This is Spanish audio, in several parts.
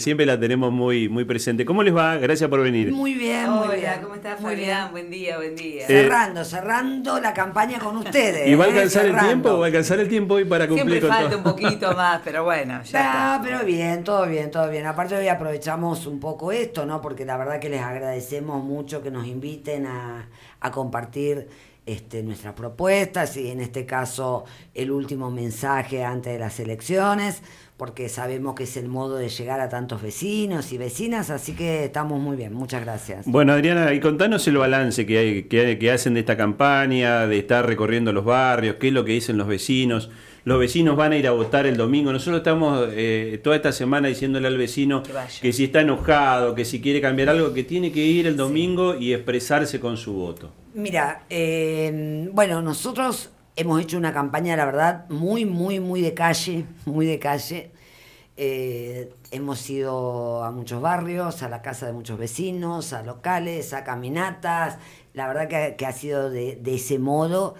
Siempre la tenemos muy, muy presente. ¿Cómo les va? Gracias por venir. Muy bien, muy bien. ¿cómo estás, Fabián? Buen día, buen día. cerrando, cerrando la campaña con ustedes. ¿Y va a ¿eh? alcanzar el tiempo? ¿Va a alcanzar el tiempo hoy para cumplir Siempre falta un poquito más, pero bueno, ya pero bien, todo bien, todo bien. Aparte hoy aprovechamos un poco esto, ¿no? Porque la verdad que les agradecemos mucho que nos inviten a, a compartir este, nuestras propuestas y en este caso el último mensaje antes de las elecciones porque sabemos que es el modo de llegar a tantos vecinos y vecinas, así que estamos muy bien, muchas gracias. Bueno, Adriana, y contanos el balance que, hay, que, hacen de esta campaña, de estar recorriendo los barrios, qué es lo que dicen los vecinos. Los vecinos van a ir a votar el domingo. Nosotros estamos eh, toda esta semana diciéndole al vecino que, si está enojado, que si quiere cambiar algo, que tiene que ir el domingo y expresarse con su voto. Mira, eh, bueno, nosotros hemos hecho una campaña, la verdad, muy, muy, muy de calle, muy de calle. Eh, hemos ido a muchos barrios, a la casa de muchos vecinos, a locales, a caminatas. La verdad que, ha sido de, ese modo.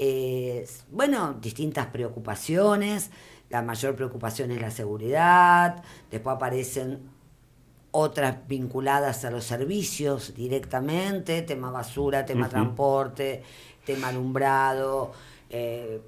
Eh, bueno, distintas preocupaciones. La mayor preocupación es la seguridad. Después aparecen otras vinculadas a los servicios directamente, tema basura, tema transporte, tema alumbrado, eh,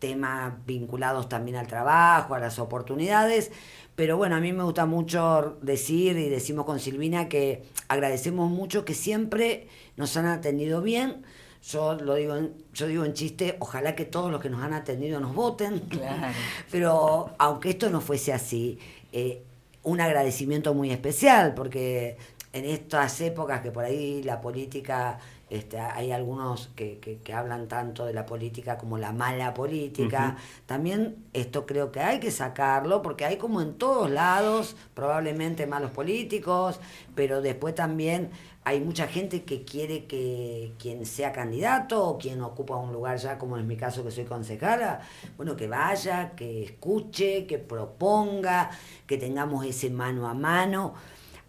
temas vinculados también al trabajo, a las oportunidades. Pero bueno, a mí me gusta mucho decir y decimos con Silvina que agradecemos mucho que siempre nos han atendido bien. Yo lo digo en, yo digo en chiste, ojalá que todos los que nos han atendido nos voten. Pero aunque esto no fuese así, eh, un agradecimiento muy especial, porque en estas épocas que por ahí la política este, hay algunos que, que, hablan tanto de la política como la mala política. También esto creo que hay que sacarlo porque hay como en todos lados probablemente malos políticos, pero después también hay mucha gente que quiere que quien sea candidato o quien ocupa un lugar ya, como en mi caso que soy concejala, bueno, que vaya, que escuche, que proponga, que tengamos ese mano a mano.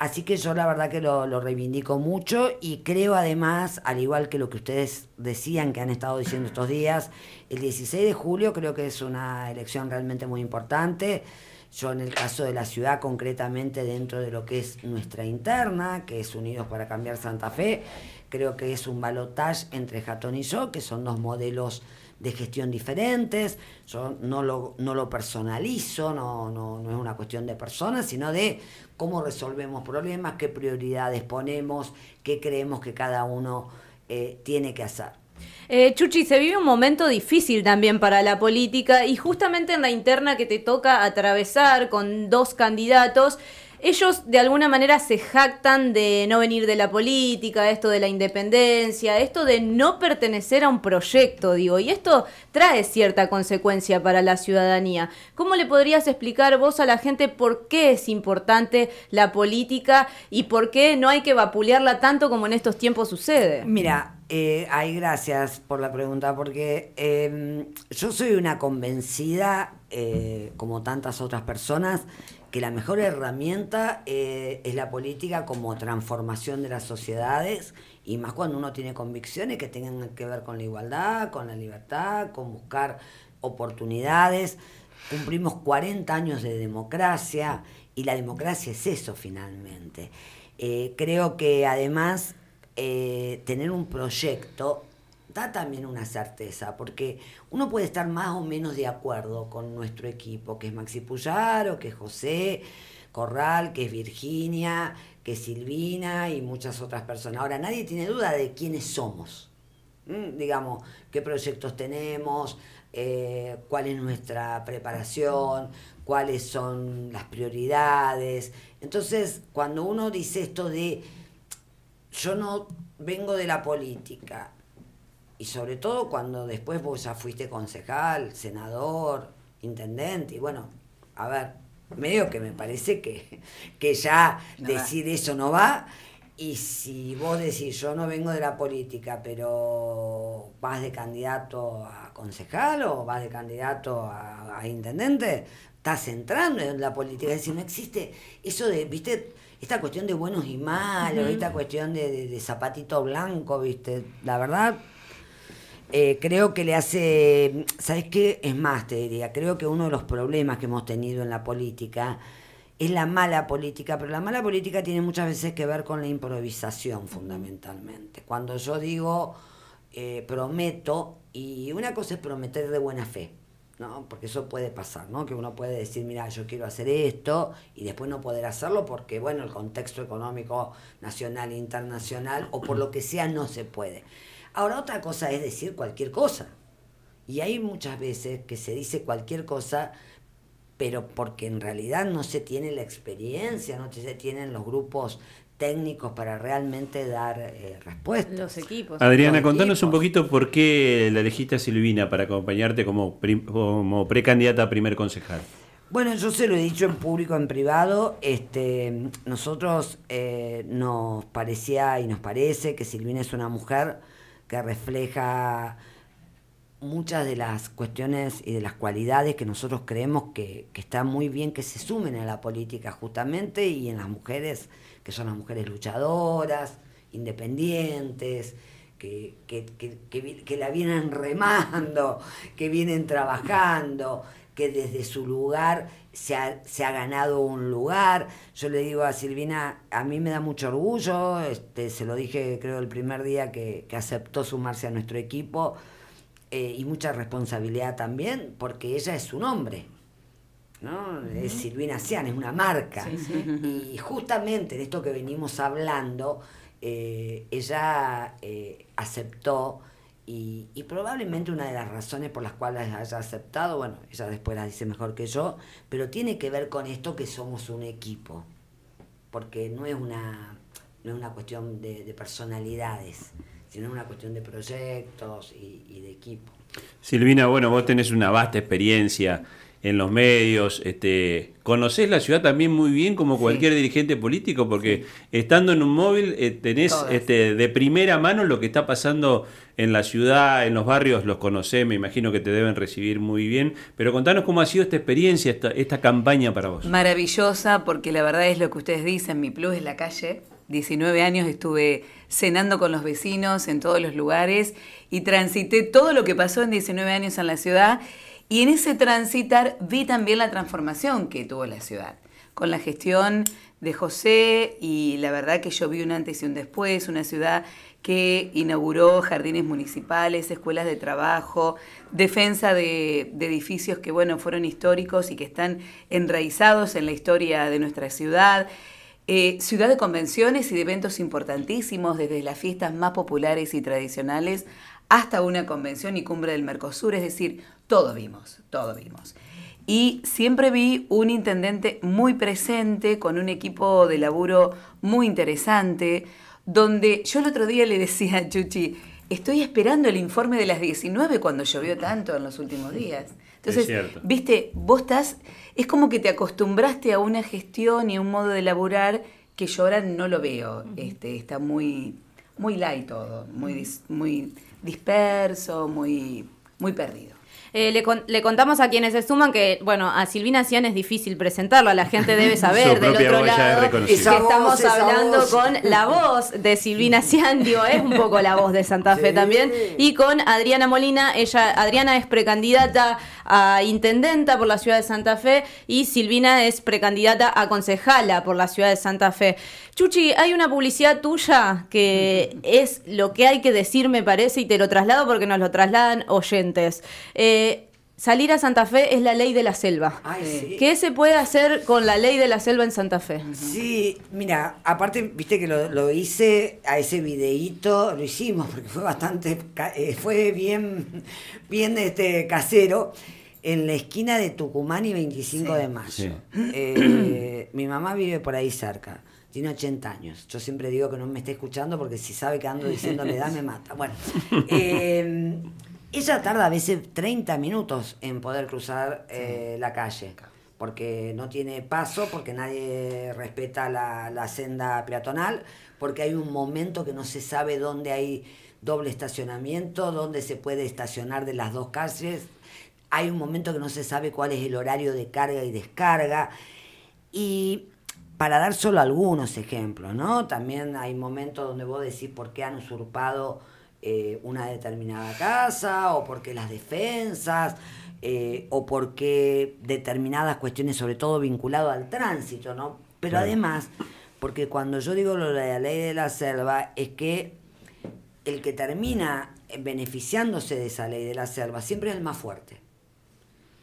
Así que yo la verdad que lo, reivindico mucho y creo además, al igual que lo que ustedes decían, que han estado diciendo estos días, el 16 de julio creo que es una elección realmente muy importante. Yo en el caso de la ciudad, concretamente dentro de lo que es nuestra interna, que es Unidos para Cambiar Santa Fe, creo que es un balotage entre Jatón y yo, que son dos modelos de gestión diferentes. Yo no lo, no lo personalizo, no, no, no es una cuestión de personas, sino de cómo resolvemos problemas, qué prioridades ponemos, qué creemos que cada uno eh, tiene que hacer. Eh, Chuchi, se vive un momento difícil también para la política y justamente en la interna que te toca atravesar con dos candidatos, ellos de alguna manera se jactan de no venir de la política, esto de la independencia, esto de no pertenecer a un proyecto, digo, y esto trae cierta consecuencia para la ciudadanía. ¿Cómo le podrías explicar vos a la gente por qué es importante la política y por qué no hay que vapulearla tanto como en estos tiempos sucede? Mira, eh, gracias por la pregunta, porque em, yo soy una convencida, eh, como tantas otras personas, que la mejor herramienta eh, es la política como transformación de las sociedades y más cuando uno tiene convicciones que tengan que ver con la igualdad, con la libertad, con buscar oportunidades. Cumplimos 40 años de democracia y la democracia es eso finalmente. Eh, creo que además eh, tener un proyecto da también una certeza, porque uno puede estar más o menos de acuerdo con nuestro equipo, que es Maxi Puyaro, que es José Corral, que es Virginia, que es Silvina y muchas otras personas. Ahora, nadie tiene duda de quiénes somos, digamos, qué proyectos tenemos, eh, cuál es nuestra preparación, cuáles son las prioridades. Entonces, cuando uno dice esto de yo no vengo de la política, y sobre todo cuando después vos ya fuiste concejal, senador, intendente, y bueno, a ver, medio que me parece que, que ya decir eso no va. Y si vos decís, yo no vengo de la política, pero vas de candidato a concejal o vas de candidato a, intendente, estás entrando en la política. Es decir, no existe eso de, viste, esta cuestión de buenos y malos, esta cuestión de, de zapatito blanco, viste. La verdad, eh, creo que le hace, ¿sabes qué? Es más, te diría, creo que uno de los problemas que hemos tenido en la política es la mala política, pero la mala política tiene muchas veces que ver con la improvisación fundamentalmente. Cuando yo digo eh, prometo, y una cosa es prometer de buena fe, ¿no? Porque eso puede pasar, ¿no? Que uno puede decir, mira, yo quiero hacer esto y después no poder hacerlo porque, bueno, el contexto económico nacional e internacional o por lo que sea no se puede. Ahora, otra cosa es decir cualquier cosa. Y hay muchas veces que se dice cualquier cosa, pero porque en realidad no se tiene la experiencia, no se tienen los grupos técnicos para realmente dar eh, respuestas. Los equipos. Adriana, contanos un poquito por qué la elegiste a Silvina para acompañarte como, como precandidata a primer concejal. Bueno, yo se lo he dicho en público, en privado. Este, nosotros eh, nos parecía y nos parece que Silvina es una mujer que refleja muchas de las cuestiones y de las cualidades que nosotros creemos que, que está muy bien que se sumen a la política justamente y en las mujeres que son las mujeres luchadoras, independientes, que, que, la vienen remando, que vienen trabajando, que desde su lugar se ha, se ha, ganado un lugar. Yo le digo a Silvina, a mí me da mucho orgullo, este, se lo dije creo el primer día que, aceptó sumarse a nuestro equipo, eh, y mucha responsabilidad también, porque ella es un hombre. ¿no? Es Silvina Cian, es una marca. Y justamente de esto que venimos hablando, eh, ella eh, aceptó y, probablemente una de las razones por las cuales haya aceptado, bueno, ella después la dice mejor que yo, pero tiene que ver con esto que somos un equipo, porque no es una, no es una cuestión de, personalidades, sino una cuestión de proyectos y, y de equipo. Silvina, bueno, vos tenés una vasta experiencia en los medios, este, conocés la ciudad también muy bien como cualquier dirigente político, porque estando en un móvil eh, tenés este, de primera mano lo que está pasando en la ciudad, en los barrios, los conocés, me imagino que te deben recibir muy bien, pero contanos cómo ha sido esta experiencia, esta, esta campaña para vos. Maravillosa, porque la verdad es lo que ustedes dicen, mi plus es la calle. 19 años estuve cenando con los vecinos en todos los lugares y transité todo lo que pasó en 19 años en la ciudad y en ese transitar vi también la transformación que tuvo la ciudad, con la gestión de José y la verdad que yo vi un antes y un después, una ciudad que inauguró jardines municipales, escuelas de trabajo, defensa de, edificios que bueno fueron históricos y que están enraizados en la historia de nuestra ciudad. Eh, ciudad de convenciones y de eventos importantísimos, desde las fiestas más populares y tradicionales hasta una convención y cumbre del Mercosur, es decir, todo vimos, todo vimos. Y siempre vi un intendente muy presente, con un equipo de laburo muy interesante, donde yo el otro día le decía a Chuchi, estoy esperando el informe de las 19 cuando llovió tanto en los últimos días. Entonces, viste, vos estás, es como que te acostumbraste a una gestión y a un modo de laburar que yo ahora no lo veo. Este, está muy, muy light todo, muy, muy disperso, muy, muy perdido. Eh, le, contamos a quienes se suman que, bueno, a Silvina Cian es difícil presentarla, la gente debe saber del otro lado que estamos hablando con la voz de Silvina Cian, digo, es un poco la voz de Santa Fe también, y con Adriana Molina, ella, Adriana es precandidata a intendenta por la ciudad de Santa Fe y Silvina es precandidata a concejala por la ciudad de Santa Fe. Chuchi, hay una publicidad tuya que es lo que hay que decir, me parece, y te lo traslado porque nos lo trasladan oyentes. Eh, salir a Santa Fe es la ley de la selva. ¿Qué se puede hacer con la ley de la selva en Santa Fe? Sí, mira, aparte, viste que lo, hice a ese videíto, lo hicimos porque fue bastante, eh, fue bien, bien este, casero en la esquina de Tucumán y 25 de mayo. Eh, mi mamá vive por ahí cerca tiene 80 años. Yo siempre digo que no me esté escuchando porque si sabe que ando diciendo la edad me mata. Bueno, eh, ella tarda a veces 30 minutos en poder cruzar eh, la calle porque no tiene paso, porque nadie respeta la, senda peatonal, porque hay un momento que no se sabe dónde hay doble estacionamiento, dónde se puede estacionar de las dos calles, hay un momento que no se sabe cuál es el horario de carga y descarga, y para dar solo algunos ejemplos, ¿no? También hay momentos donde vos decís por qué han usurpado eh, una determinada casa o porque las defensas eh, o porque determinadas cuestiones, sobre todo vinculado al tránsito, ¿no? Pero Claro. además, porque cuando yo digo lo de la ley de la selva, es que el que termina beneficiándose de esa ley de la selva siempre es el más fuerte.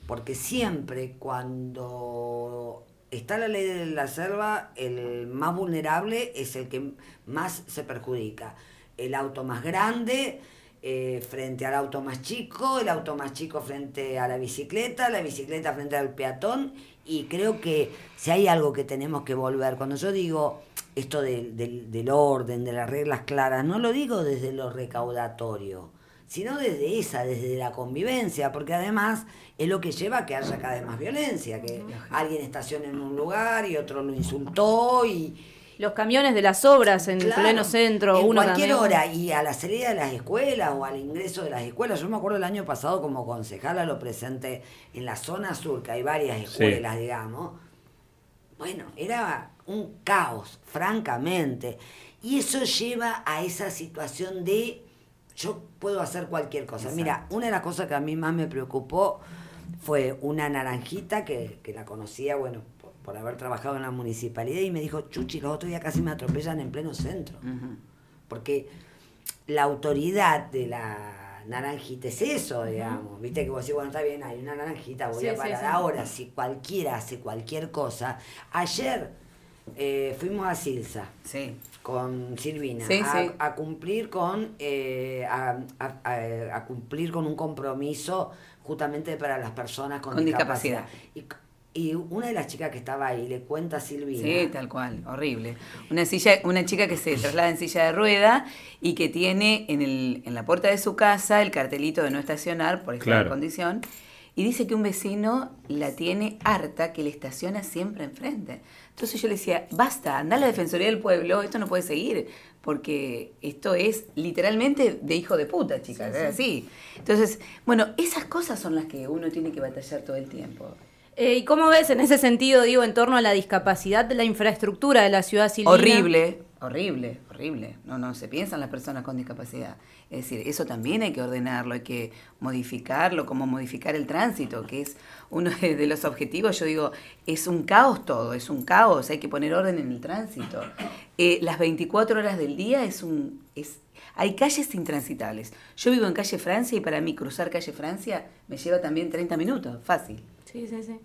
Porque siempre cuando está la ley de la selva, el más vulnerable es el que más se perjudica. El auto más grande eh, frente al auto más chico, el auto más chico frente a la bicicleta, la bicicleta frente al peatón. Y creo que si hay algo que tenemos que volver, cuando yo digo esto del, del- del orden, de las reglas claras, no lo digo desde lo recaudatorio, sino desde esa, desde la convivencia, porque además es lo que lleva a que haya cada vez más violencia, que alguien estacione en un lugar y otro lo insultó y... Los camiones de las obras en Claro, pleno centro, en uno cualquier hora y a la salida de las escuelas o al ingreso de las escuelas. Yo me acuerdo el año pasado como concejala lo presente en la zona sur, que hay varias escuelas, digamos. Bueno, era un caos, francamente. Y eso lleva a esa situación de yo puedo hacer cualquier cosa. Mira, una de las cosas que a mí más me preocupó fue una naranjita que, que la conocía, bueno, por, haber trabajado en la municipalidad y me dijo, Chuchi, los otros días casi me atropellan en pleno centro. Porque la autoridad de la naranjita es eso, digamos. Viste que vos decís, bueno, está bien, hay una naranjita, voy Sí, a parar. sí. Ahora, si cualquiera hace cualquier cosa. Ayer eh, fuimos a Silsa Sí. con Silvina Sí, a, sí. a cumplir con eh, a, a- a- a cumplir con un compromiso justamente para las personas con, Con discapacidad. Y una de las chicas que estaba ahí le cuenta a Silvina. Sí, tal cual, horrible. Una silla, una chica que se traslada en silla de rueda y que tiene en, el, en la puerta de su casa el cartelito de no estacionar por esta Claro. condición. Y dice que un vecino la tiene harta que le estaciona siempre enfrente. Entonces yo le decía, basta, anda a la Defensoría del Pueblo, esto no puede seguir, porque esto es literalmente de hijo de puta, chicas, es así. Entonces, bueno, esas cosas son las que uno tiene que batallar todo el tiempo. Eh, ¿Y cómo ves en ese sentido, digo, en torno a la discapacidad de la infraestructura de la ciudad silvina? Horrible, horrible, horrible. No, no se piensan las personas con discapacidad. Es decir, eso también hay que ordenarlo, hay que modificarlo, como modificar el tránsito, que es uno de los objetivos. Yo digo, es un caos todo, es un caos, hay que poner orden en el tránsito. Eh, las 24 horas del día es un... Es, hay calles intransitables. Yo vivo en calle Francia y para mí cruzar calle Francia me lleva también 30 minutos, fácil. Sí, sí, sí.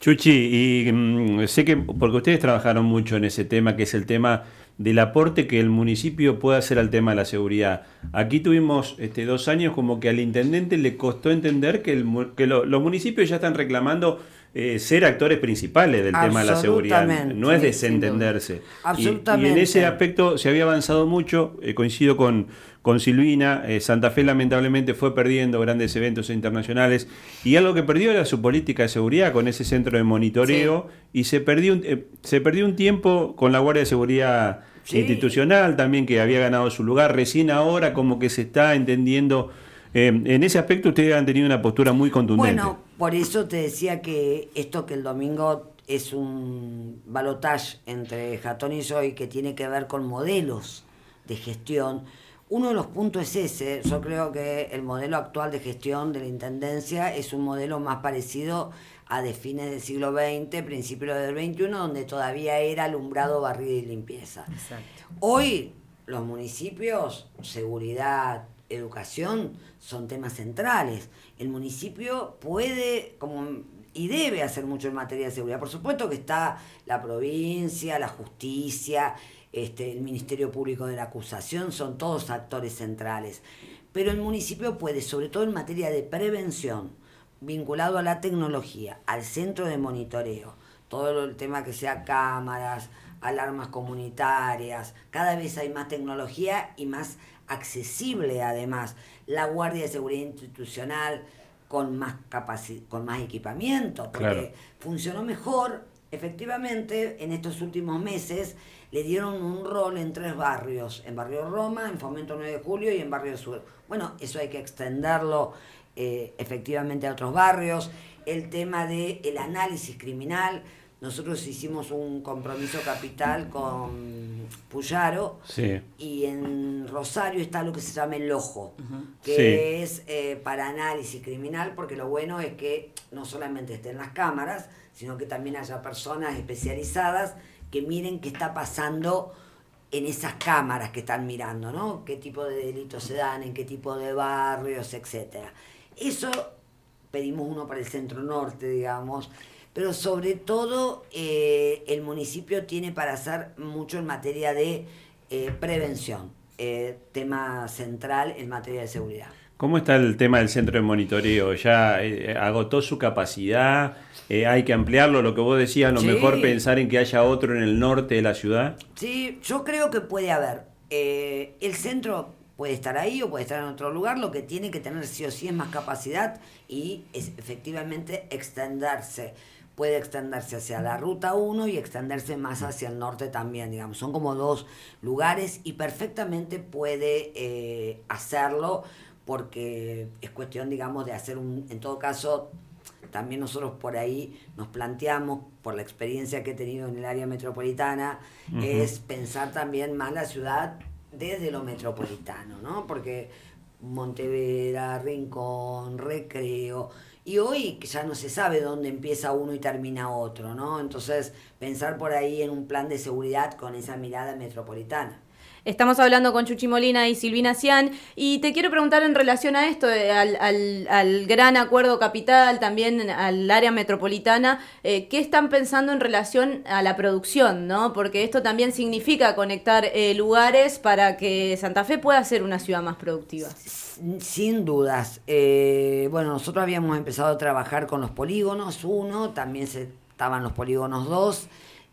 Chuchi, y mm, sé que, porque ustedes trabajaron mucho en ese tema, que es el tema del aporte que el municipio puede hacer al tema de la seguridad. Aquí tuvimos este, dos años como que al intendente le costó entender que, el que lo- los municipios ya están reclamando eh, ser actores principales del tema de la seguridad. Absolutamente. No es desentenderse. Y- Y, en Absolutamente. ese aspecto se había avanzado mucho, eh, coincido con, con Silvina, eh, Santa Fe lamentablemente fue perdiendo grandes eventos internacionales y algo que perdió era su política de seguridad con ese centro de monitoreo y se perdió, un- eh, se perdió un tiempo con la Guardia de Seguridad Sí. institucional también que había ganado su lugar, recién ahora como que se está entendiendo. eh, en ese aspecto ustedes han tenido una postura muy contundente. Bueno, por eso te decía que esto que el domingo es un balotage entre Jatón y yo y que tiene que ver con modelos de gestión. Uno de los puntos es ese. Yo creo que el modelo actual de gestión de la Intendencia es un modelo más parecido a de fines del siglo XX, principios del XXI, donde todavía era alumbrado, barrido y limpieza. Exacto. Hoy los municipios, seguridad, educación, son temas centrales. El municipio puede como, y debe hacer mucho en materia de seguridad. Por supuesto que está la provincia, la justicia, este, el Ministerio Público de la Acusación, son todos actores centrales. Pero el municipio puede, sobre todo en materia de prevención, vinculado a la tecnología, al centro de monitoreo, todo el tema que sea cámaras, alarmas comunitarias, cada vez hay más tecnología y más accesible además. La Guardia de Seguridad Institucional con más capaci- con más equipamiento, porque Claro. funcionó mejor, efectivamente, en estos últimos meses le dieron un rol en tres barrios, en Barrio Roma, en Fomento 9 de Julio y en Barrio Sur. Bueno, eso hay que extenderlo eh, efectivamente a otros barrios. El tema del el análisis criminal, nosotros hicimos un compromiso capital con Puyaro. Sí. Y en Rosario está lo que se llama el ojo, que Sí. es eh, para análisis criminal, porque lo bueno es que no solamente estén las cámaras, sino que también haya personas especializadas que miren qué está pasando en esas cámaras que están mirando, ¿no? Qué tipo de delitos se dan, en qué tipo de barrios, etcétera. Eso pedimos uno para el centro norte, digamos, pero sobre todo eh, el municipio tiene para hacer mucho en materia de eh, prevención, eh, tema central en materia de seguridad. ¿Cómo está el tema del centro de monitoreo? ¿Ya agotó su capacidad? ¿Hay que ampliarlo? Lo que vos decías, a lo Sí. mejor pensar en que haya otro en el norte de la ciudad. Sí, yo creo que puede haber. El centro puede estar ahí o puede estar en otro lugar, lo que tiene que tener sí o sí es más capacidad y es efectivamente extenderse. Puede extenderse hacia la ruta 1 y extenderse más hacia el norte también, digamos. Son como dos lugares y perfectamente puede eh, hacerlo porque es cuestión, digamos, de hacer un, en todo caso, también nosotros por ahí nos planteamos, por la experiencia que he tenido en el área metropolitana, es pensar también más la ciudad desde lo metropolitano, ¿no? Porque Montevera, Rincón, Recreo, y hoy ya no se sabe dónde empieza uno y termina otro, ¿no? Entonces, pensar por ahí en un plan de seguridad con esa mirada metropolitana. Estamos hablando con Chuchi Molina y Silvina Cian y te quiero preguntar en relación a esto, eh, al, al- al gran acuerdo capital, también al área metropolitana, eh, ¿qué están pensando en relación a la producción? ¿no? Porque esto también significa conectar eh, lugares para que Santa Fe pueda ser una ciudad más productiva. Sin dudas. Bueno, nosotros habíamos empezado a trabajar con los polígonos, uno, también se, estaban los polígonos dos,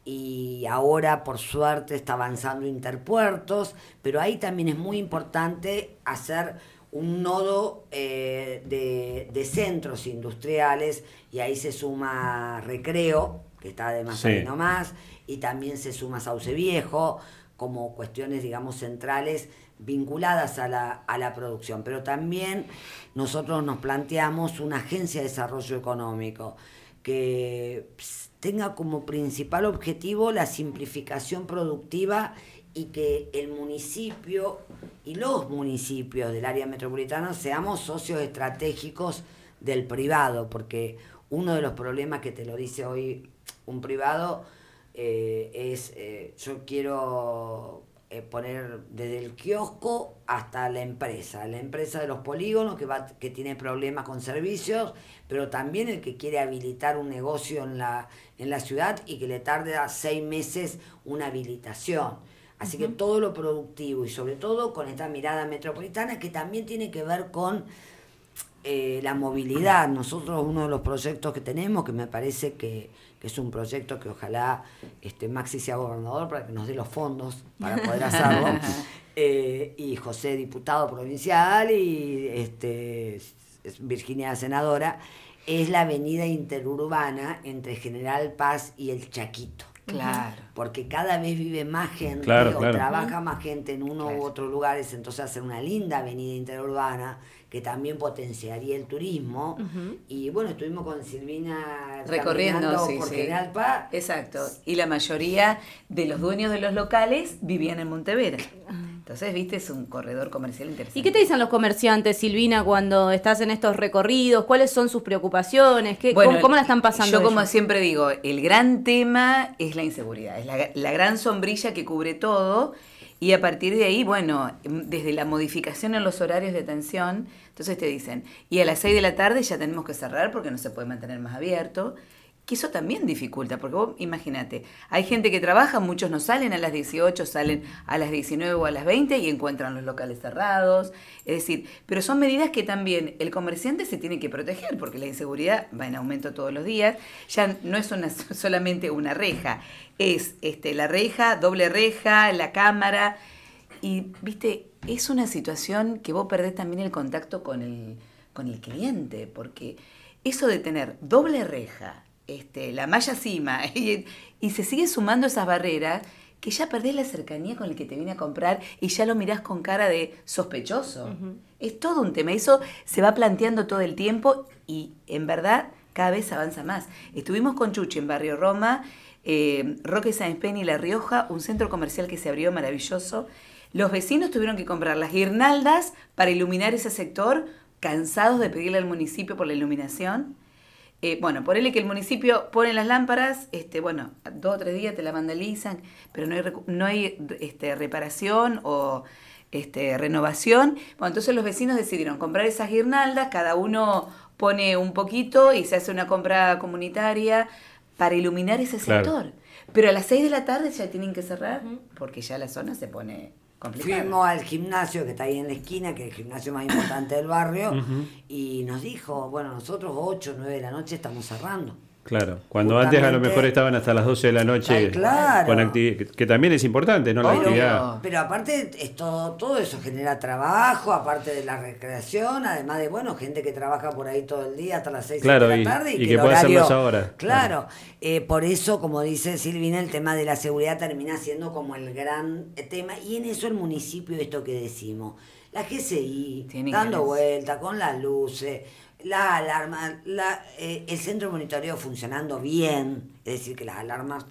y ahora por suerte está avanzando Interpuertos, pero ahí también es muy importante hacer un nodo eh, de, de centros industriales y ahí se suma Recreo, que está además Sí. ahí nomás, y también se suma Sauce Viejo, como cuestiones, digamos, centrales vinculadas a la, a la producción. Pero también nosotros nos planteamos una agencia de desarrollo económico que tenga como principal objetivo la simplificación productiva y que el municipio y los municipios del área metropolitana seamos socios estratégicos del privado, porque uno de los problemas que te lo dice hoy un privado eh, es eh, yo quiero eh, poner desde el kiosco hasta la empresa, la empresa de los polígonos que, va, que tiene problemas con servicios, pero también el que quiere habilitar un negocio en la, en la ciudad y que le tarde a seis meses una habilitación. Así que todo lo productivo y sobre todo con esta mirada metropolitana que también tiene que ver con eh, la movilidad. Nosotros uno de los proyectos que tenemos, que me parece que, que es un proyecto que ojalá este, Maxi sea gobernador para que nos dé los fondos para poder hacerlo, eh, y José diputado provincial y este, es Virginia senadora, es la avenida interurbana entre General Paz y el Chaquito. Claro. Porque cada vez vive más gente Claro, o claro. trabaja más gente en uno Claro. u otros lugares, entonces hacer una linda avenida interurbana que también potenciaría el turismo. Y bueno, estuvimos con Silvina Recorriendo, sí, por sí. General Paz. Exacto. Y la mayoría de los dueños de los locales vivían en Montevera. Entonces, viste, es un corredor comercial interesante. ¿Y qué te dicen los comerciantes, Silvina, cuando estás en estos recorridos? ¿Cuáles son sus preocupaciones? ¿Qué, Bueno, cómo, cómo la están pasando? Yo, como siempre digo, el gran tema es la inseguridad, es la, la gran sombrilla que cubre todo. Y a partir de ahí, bueno, desde la modificación en los horarios de atención, entonces te dicen, y a las 6 de la tarde ya tenemos que cerrar porque no se puede mantener más abierto. Que eso también dificulta, porque vos imagínate, hay gente que trabaja, muchos no salen a las 18, salen a las 19 o a las 20 y encuentran los locales cerrados. Es decir, pero son medidas que también el comerciante se tiene que proteger, porque la inseguridad va en aumento todos los días. Ya no es una, solamente una reja, es este, la reja, doble reja, la cámara. Y, viste, es una situación que vos perdés también el contacto con el, con el cliente, porque eso de tener doble reja, este, la malla cima, y, y se sigue sumando esas barreras, que ya perdés la cercanía con el que te viene a comprar y ya lo mirás con cara de sospechoso. Es todo un tema. Eso se va planteando todo el tiempo y en verdad cada vez avanza más. Estuvimos con Chuchi en Barrio Roma eh, Roque Sáenz Peña y La Rioja, un centro comercial que se abrió maravilloso. Los vecinos tuvieron que comprar las guirnaldas para iluminar ese sector, cansados de pedirle al municipio por la iluminación. Eh, bueno, ponele que el municipio pone las lámparas, este, bueno, dos o tres días te la vandalizan, pero no hay, no hay este, reparación o este, renovación. Bueno, entonces los vecinos decidieron comprar esas guirnaldas, cada uno pone un poquito y se hace una compra comunitaria para iluminar ese Claro. sector. Pero a las 6 de la tarde ya tienen que cerrar porque ya la zona se pone Fuimos al gimnasio que está ahí en la esquina, que es el gimnasio más importante del barrio, y nos dijo, bueno, nosotros 8 o 9 de la noche estamos cerrando. Claro, cuando antes a lo mejor estaban hasta las 12 de la noche Ay, claro. con que, que también es importante, ¿no? La Pero- actividad. Pero aparte, es todo, todo eso genera trabajo, aparte de la recreación, además de, bueno, gente que trabaja por ahí todo el día hasta las 6 Claro, de y- la tarde. y que, que el pueda hacerlo horario- a esa hora. Claro, eh, por eso, como dice Silvina, el tema de la seguridad termina siendo como el gran tema. Y en eso el municipio, esto que decimos, la GCI, Tiene dando vuelta con las luces, la alarma, la, eh, el centro de monitoreo funcionando bien, es decir, que las alarmas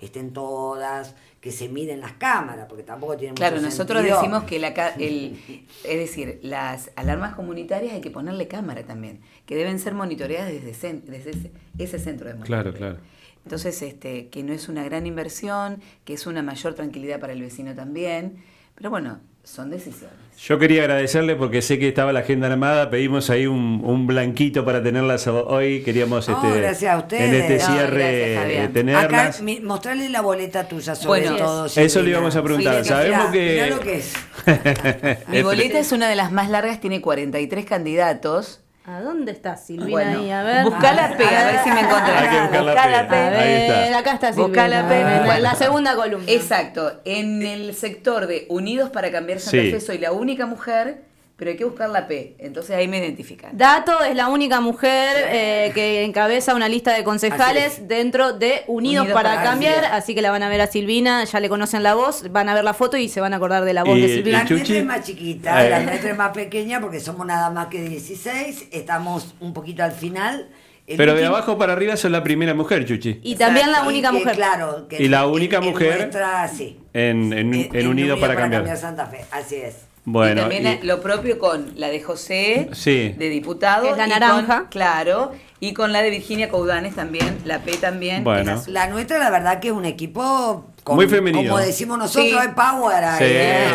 estén todas, que se miren las cámaras, porque tampoco tiene Claro, mucho nosotros sentido. decimos que la, ca- el, es decir, las alarmas comunitarias hay que ponerle cámara también, que deben ser monitoreadas desde, desde ese, ese centro de monitoreo. Claro, claro. Entonces, este, que no es una gran inversión, que es una mayor tranquilidad para el vecino también, pero bueno, son decisiones. Yo quería agradecerle porque sé que estaba la agenda armada, pedimos ahí un, un blanquito para tenerlas hoy, queríamos No, este, gracias a ustedes. en este No, cierre gracias, eh, Acá, tenerlas. mi- mostrarle la boleta tuya sobre Bueno, todo. Eso le íbamos a preguntar. Sí, Sabemos Mirá, que mirá lo que es. Mi boleta es una de las más largas, tiene 43 candidatos. ¿A dónde está Silvina Bueno, ahí? A ver. buscá la P, a ver si me encontrás. Hay que buscar la Buscá P. la P. A Ahí ver, está. acá está Silvina. Buscá la P. En la- Bueno. la segunda columna. Exacto. En el sector de Unidos para Cambiar Santa Sí. Fe soy la única mujer, pero hay que buscar la P. Entonces ahí me identifican. Dato es la única mujer eh, que encabeza una lista de concejales es. dentro de Unidos, Unidos para para Cambiar, Cambiar. así que la van a ver a Silvina, ya le conocen la voz, van a ver la foto y se van a acordar de la voz Y- de Silvina. La nuestra es más chiquita, Eh. la nuestra es más pequeña porque somos nada más que 16, estamos un poquito al final. El Pero de último- abajo para arriba son la primera mujer, Chuchi. Y también la única que, mujer. Claro, que Y la en- única en mujer nuestra, sí. En, en, en Unidos para, cambiar. Santa Fe, así es. Bueno, y también y- lo propio con la de José, Sí. de diputado. Es la y naranja. con- claro. Y con la de Virginia Coudanes también, la P también. Bueno. La nuestra, la verdad, que es un equipo con- Muy femenino. Como decimos nosotros, Sí. hay power ahí. Sí, ¿eh?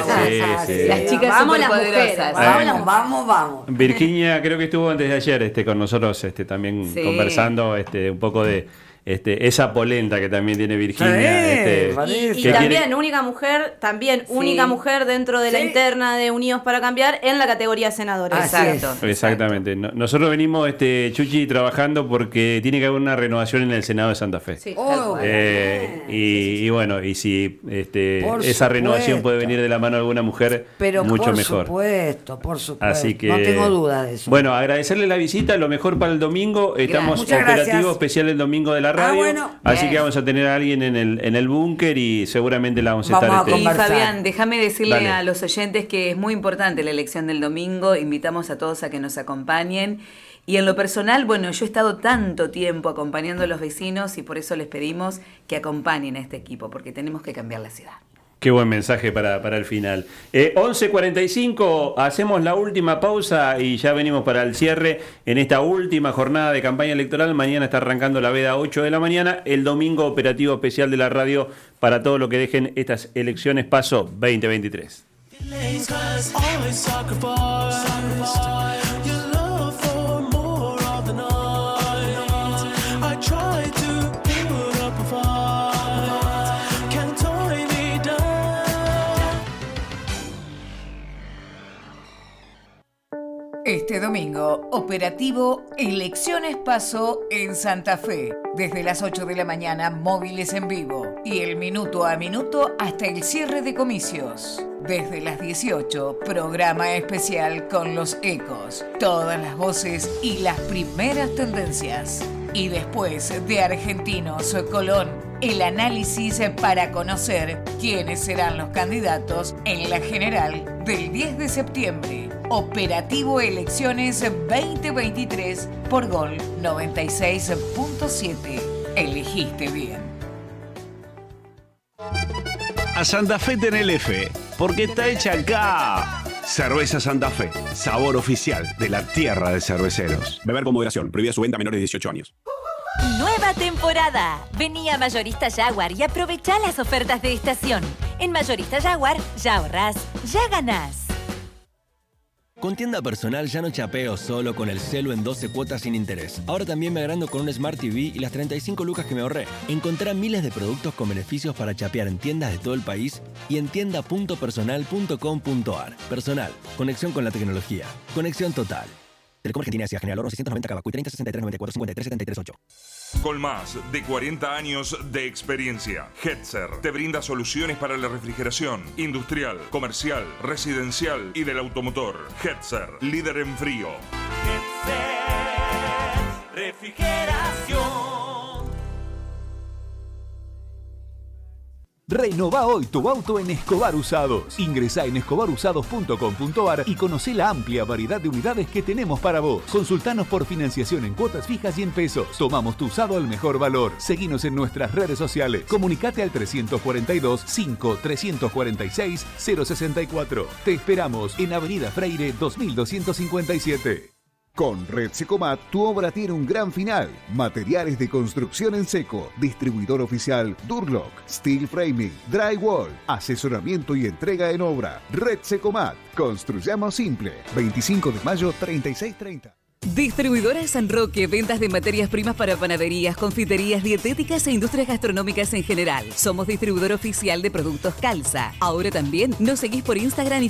sí, sí. Las chicas Vamos las mujeres, Vamos, vamos, vamos. Virginia creo que estuvo antes de ayer este, con nosotros este, también Sí. conversando este, un poco de este, esa polenta que también tiene Virginia. Sí, este. Y, también tiene- única mujer, también Sí. única mujer dentro de la interna de Unidos para Cambiar en la categoría senadores. Así Exacto. Exactamente. No- Nosotros venimos, este, Chuchi, trabajando porque tiene que haber una renovación en el Senado de Santa Fe. Sí. Oh. Eh, y, y bueno, y si este, Por esa renovación puede venir de la mano de alguna mujer, Pero mucho por mejor. supuesto, por supuesto. Así que No tengo duda de eso. Bueno, agradecerle la visita, lo mejor para el domingo. Estamos Muchas operativo gracias. especial el domingo de la radio. bueno. así Bien. que vamos a tener a alguien en el, en el búnker y seguramente la vamos a Vamos estar a este, Y conversar. Fabián, déjame decirle Dale. a los oyentes que es muy importante la elección del domingo. Invitamos a todos a que nos acompañen. Y en lo personal, bueno, yo he estado tanto tiempo acompañando a los vecinos y por eso les pedimos que acompañen a este equipo, porque tenemos que cambiar la ciudad. Qué buen mensaje para, para el final. Eh, 11.45, hacemos la última pausa y ya venimos para el cierre en esta última jornada de campaña electoral. Mañana está arrancando la veda a 8 de la mañana, el domingo operativo especial de la radio para todo lo que dejen estas elecciones paso 2023. Este domingo, operativo Elecciones Paso en Santa Fe. Desde las 8 de la mañana, móviles en vivo. Y el minuto a minuto hasta el cierre de comicios. Desde las 18, programa especial con los ecos. Todas las voces y las primeras tendencias. Y después de Argentinos Colón, el análisis para conocer quiénes serán los candidatos en la general del 10 de septiembre. Operativo Elecciones 2023 por Gol 96.7. Elegiste bien. A Santa Fe tenele fe, porque está hecha acá. Cerveza Santa Fe, sabor oficial de la tierra de cerveceros. Beber con moderación. Prohibida su venta a menores de 18 años. Nueva temporada. Vení a Mayorista Jaguar y aprovechá las ofertas de estación. En Mayorista Jaguar, ya ahorrás, ya ganás. Con tienda personal ya no chapeo solo con el celo en 12 cuotas sin interés. Ahora también me agrando con un Smart TV y las 35 lucas que me ahorré. Encontrá miles de productos con beneficios para chapear en tiendas de todo el país y en tienda.personal.com.ar. Personal, conexión con la tecnología. Conexión total. Telecom Argentina Asia General Oro 690 Cabacuy 30 63 94 53 73 8. Con más de 40 años de experiencia, Hetzer te brinda soluciones para la refrigeración industrial, comercial, residencial y del automotor. Hetzer, líder en frío. Refrigeración. Renova hoy tu auto en Escobar Usados. Ingresa en escobarusados.com.ar y conoce la amplia variedad de unidades que tenemos para vos. Consultanos por financiación en cuotas fijas y en pesos. Tomamos tu usado al mejor valor. Seguinos en nuestras redes sociales. Comunicate al 342 5 346 064. Te esperamos en Avenida Freire 2257. Con Red Secomat, tu obra tiene un gran final. Materiales de construcción en seco. Distribuidor oficial Durlock, Steel Framing, Drywall, asesoramiento y entrega en obra. Red Secomat. Construyamos simple. 25 de mayo 3630. Distribuidora San Roque, ventas de materias primas para panaderías, confiterías, dietéticas e industrias gastronómicas en general. Somos distribuidor oficial de productos Calza. Ahora también nos seguís por Instagram y Facebook.